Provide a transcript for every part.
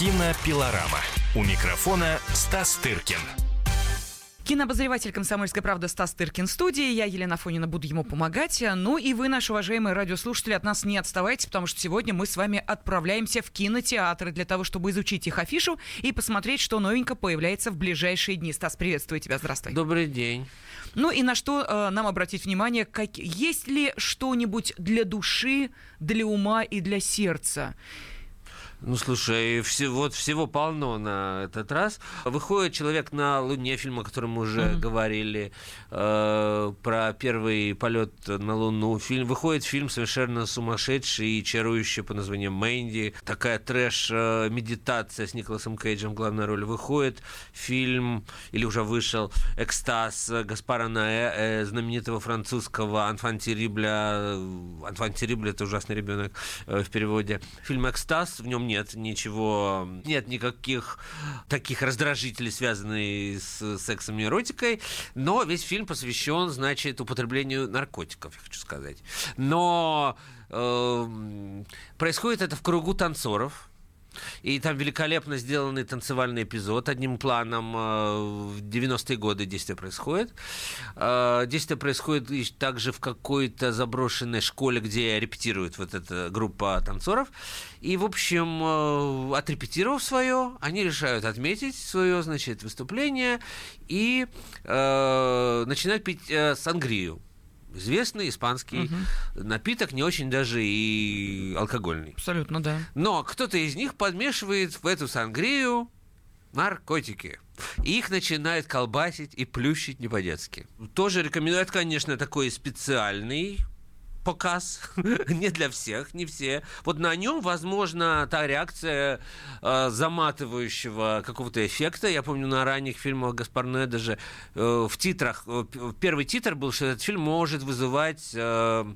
Кинопилорама. У микрофона Стас Тыркин. Кинообозреватель «Комсомольской правды» Стас Тыркин в студии. Я, Елена Фонина, буду ему помогать. Ну и вы, наши уважаемые радиослушатели, от нас не отставайте, потому что сегодня мы с вами отправляемся в кинотеатры для того, чтобы изучить их афишу и посмотреть, что новенько появляется в ближайшие дни. Стас, приветствую тебя, здравствуй. Добрый день. Ну и на что э, нам обратить внимание, как, есть ли что-нибудь для души, для ума и для сердца? Ну, слушай, все, вот всего полно на этот раз. Выходит «Человек на Луне», фильм, о котором мы уже mm-hmm. говорили, э, про первый полет на Луну. Фильм, выходит фильм совершенно сумасшедший и чарующий по названию «Мэнди». Такая трэш-медитация с Николасом Кейджем в главной роли. Выходит фильм, или уже вышел, «Экстаз» Гаспара Наэ, э, знаменитого французского Анфантирибля. Анфантирибля – это ужасный ребенок э, в переводе. Фильм «Экстаз», в нем нет ничего, нет никаких таких раздражителей, связанных с сексом и эротикой, но весь фильм посвящен, значит, употреблению наркотиков, я хочу сказать. Но э, происходит это в кругу танцоров, и там великолепно сделанный танцевальный эпизод. Одним планом э, в 90-е годы действие происходит. Э, действие происходит также в какой-то заброшенной школе, где репетирует вот эта группа танцоров. И, в общем, э, отрепетировав свое, они решают отметить свое, значит, выступление и э, начинают пить э, сангрию известный испанский угу. напиток, не очень даже и алкогольный. Абсолютно, да. Но кто-то из них подмешивает в эту сангрию наркотики. И их начинает колбасить и плющить не по-детски. Тоже рекомендую. Это, конечно, такой специальный показ, не для всех, не все. Вот на нем, возможно, та реакция э, заматывающего какого-то эффекта. Я помню на ранних фильмах Гаспарне даже э, в титрах, э, первый титр был, что этот фильм может вызывать э,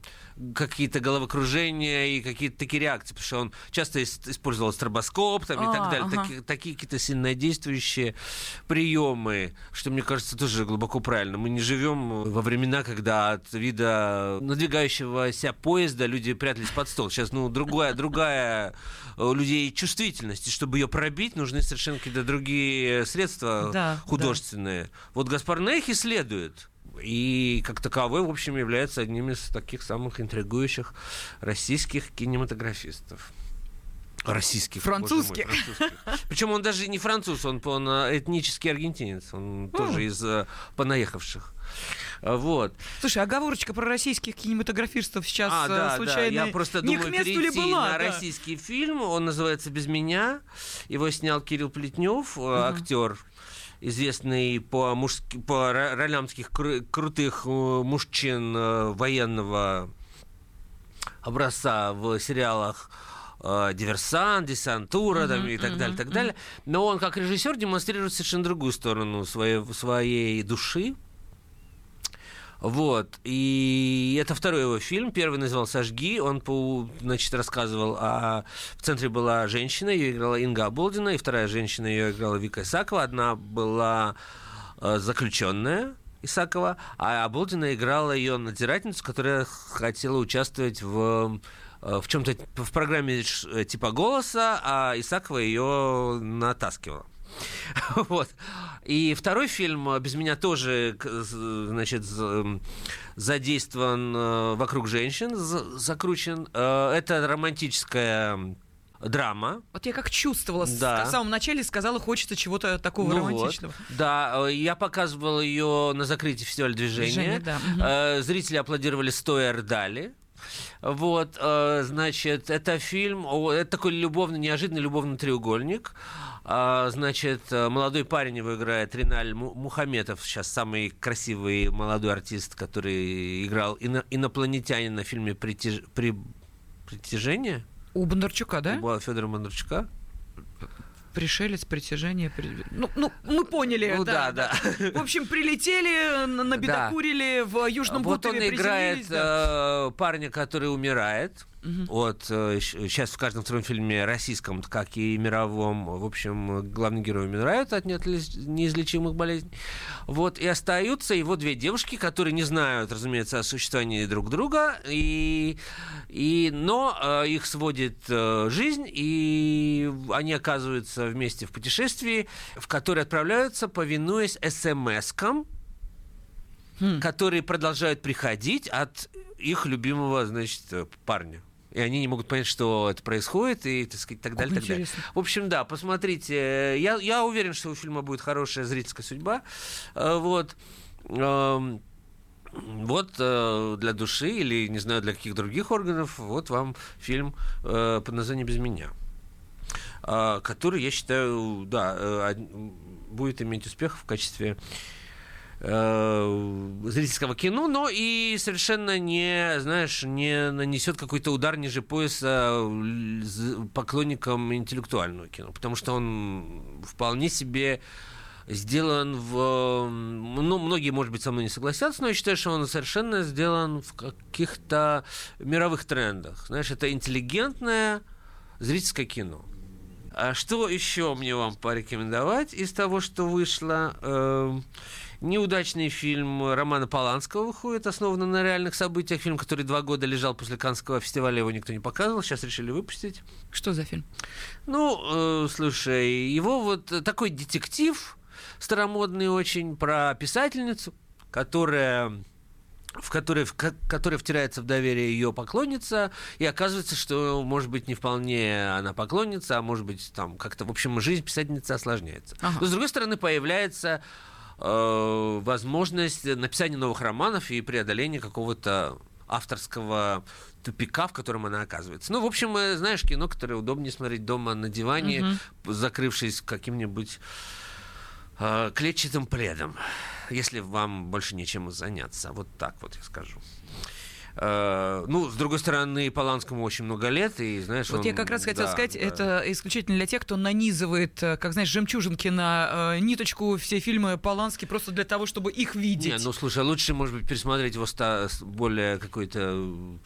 какие-то головокружения и какие-то такие реакции, потому что он часто использовал стробоскоп там, а, и так далее. Ага. Таки, такие какие-то сильнодействующие приемы, что, мне кажется, тоже глубоко правильно. Мы не живем во времена, когда от вида надвигающего движущегося поезда люди прятались под стол. Сейчас, ну, другая, другая у людей чувствительность. И чтобы ее пробить, нужны совершенно какие-то другие средства да, художественные. Да. Вот Гаспар Нейх исследует и как таковой, в общем, является одним из таких самых интригующих российских кинематографистов. Российских. Французских. Мой, французских. Причем он даже не француз, он, он этнический аргентинец. Он тоже из э, понаехавших. Вот. Слушай, оговорочка про российских кинематографистов сейчас а, да, случайно да. Я просто не думаю перейти была, на да. российский фильм. Он называется «Без меня». Его снял Кирилл Плетнев, угу. актер известный по, мужски, по ролям таких кру- крутых э, мужчин э, военного образца в сериалах диверсант, десантура там, и так далее, так далее. Но он как режиссер демонстрирует совершенно другую сторону своей, своей души, вот. И это второй его фильм. Первый назывался «Жги». Он, значит, рассказывал о... В центре была женщина, ее играла Инга Аболдина, и вторая женщина ее играла Вика Исакова. Одна была э, заключенная, Исакова, а Аболдина играла ее надзирательницу, которая хотела участвовать в э, в чем-то в программе типа голоса, а Исакова ее натаскивала. Вот. И второй фильм без меня тоже, значит, задействован э, вокруг женщин, закручен. Э, это романтическая драма. Вот я как чувствовала, да. в самом начале сказала, хочется чего-то такого ну романтичного. Вот. Да, э, я показывал ее на закрытии фестиваля движения. Движение, да. Зрители аплодировали стоя рдали. Вот, значит, это фильм, это такой любовный, неожиданный любовный треугольник. А, значит, э, молодой парень его играет Риналь Мухаметов, сейчас самый красивый молодой артист, который играл ино- инопланетянина в фильме «Притяж... При... «Притяжение». У Бондарчука, да? У Федора Бондарчука пришелец, притяжение. При... Ну, ну, мы поняли. Ну да, да. да. В общем, прилетели, набедокурили да. в Южном вот Бутове, он играет да. э, парня, который умирает Угу. Вот сейчас в каждом втором фильме российском, как и мировом, в общем, главный герой умирают от неизлечимых болезней. Вот, и остаются его две девушки, которые не знают, разумеется, о существовании друг друга, и, и, но э, их сводит э, жизнь, и они оказываются вместе в путешествии, в которое отправляются, повинуясь смс-кам, хм. которые продолжают приходить от их любимого, значит, парня и они не могут понять, что это происходит, и так сказать, так далее, так далее. В общем, да, посмотрите. Я, я уверен, что у фильма будет хорошая зрительская судьба. Э, вот. Эм, вот э, для души или, не знаю, для каких других органов, вот вам фильм э, под названием «Без меня», который, я считаю, да, будет иметь успех в качестве э, зрительского кино, но и совершенно не, знаешь, не нанесет какой-то удар ниже пояса поклонникам интеллектуального кино, потому что он вполне себе сделан в... Ну, многие, может быть, со мной не согласятся, но я считаю, что он совершенно сделан в каких-то мировых трендах. Знаешь, это интеллигентное зрительское кино. А что еще мне вам порекомендовать из того, что вышло? Э, Неудачный фильм Романа Поланского выходит, основанный на реальных событиях. Фильм, который два года лежал после Канского фестиваля, его никто не показывал. Сейчас решили выпустить. Что за фильм? Ну, э, слушай, его вот такой детектив старомодный очень про писательницу, которая в которой, в которой втирается в доверие ее поклонница, и оказывается, что, может быть, не вполне она поклонница, а может быть, там как-то, в общем, жизнь писательницы осложняется. Ага. Но, с другой стороны, появляется Э, возможность написания новых романов и преодоления какого-то авторского тупика, в котором она оказывается. Ну, в общем, э, знаешь, кино, которое удобнее смотреть дома на диване, угу. закрывшись каким-нибудь клетчатым пледом, если вам больше нечем заняться. Вот так вот я скажу. Э, ну, с другой стороны, Поланскому очень много лет, и знаешь, Вот он, я как раз хотел да, сказать, да. это исключительно для тех, кто нанизывает, э, как знаешь, жемчужинки на э, ниточку все фильмы Полански просто для того, чтобы их видеть. Не, ну слушай, лучше, может быть, пересмотреть его ста- более какой-то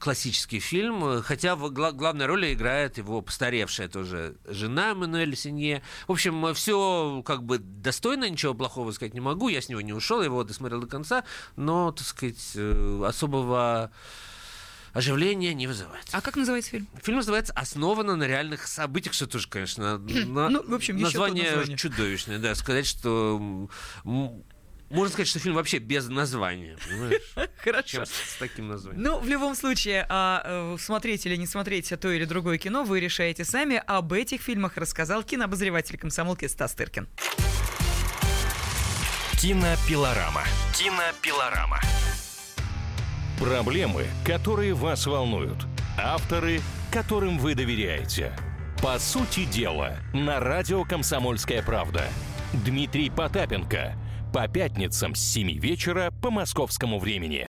классический фильм, хотя в гла- главной роли играет его постаревшая тоже жена Мануэль Синье. В общем, все как бы достойно, ничего плохого сказать не могу. Я с него не ушел, его досмотрел до конца, но, так сказать, э, особого оживления не вызывает. А как называется фильм? Фильм называется «Основано на реальных событиях», что тоже, конечно, на... ну, в общем, название, название чудовищное, да, сказать, что можно сказать, что фильм вообще без названия, понимаешь? Хорошо. Чем с таким названием. Ну, в любом случае, а, э, смотреть или не смотреть то или другое кино вы решаете сами. Об этих фильмах рассказал кинообозреватель комсомолки Стас Тыркин. Кинопилорама. Кинопилорама. Проблемы, которые вас волнуют. Авторы, которым вы доверяете. По сути дела, на радио «Комсомольская правда». Дмитрий Потапенко – по пятницам с 7 вечера по московскому времени.